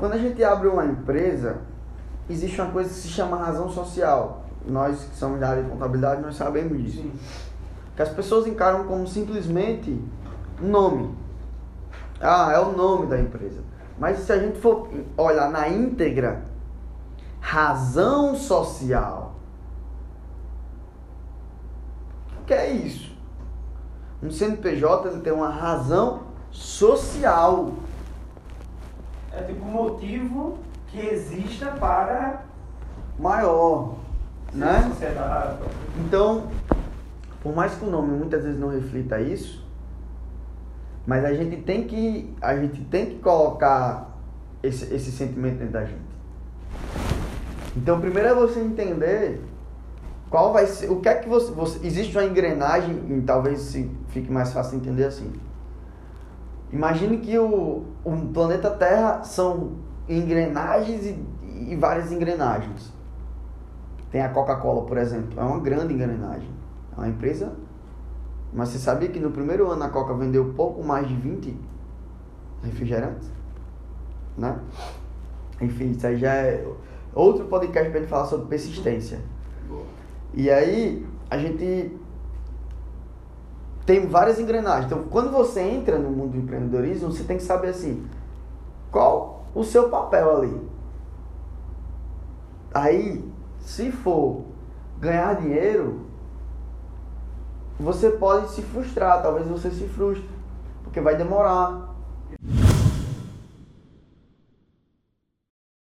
quando a gente abre uma empresa, existe uma coisa que se chama razão social. Nós que somos da área de contabilidade, nós sabemos disso. Sim. Que as pessoas encaram como simplesmente nome. Ah, é o nome da empresa. Mas se a gente for olhar na íntegra, razão social. O que é isso? Um CNPJ ele tem uma razão social. É tipo um motivo que exista para maior, né? sociedade. Então, por mais que o nome muitas vezes não reflita isso, mas a gente tem que a gente tem que colocar esse, esse sentimento dentro da gente. Então, primeiro é você entender qual vai ser, o que é que você, você existe uma engrenagem, e talvez se fique mais fácil entender assim. Imagine que o, o planeta Terra são engrenagens e, e várias engrenagens. Tem a Coca-Cola, por exemplo, é uma grande engrenagem. É uma empresa. Mas você sabia que no primeiro ano a Coca vendeu pouco mais de 20 refrigerantes? Né? Enfim, isso aí já é outro podcast pra gente falar sobre persistência. E aí, a gente tem várias engrenagens. Então, quando você entra no mundo do empreendedorismo, você tem que saber assim, qual o seu papel ali. Aí, se for ganhar dinheiro, você pode se frustrar, talvez você se frustre, porque vai demorar.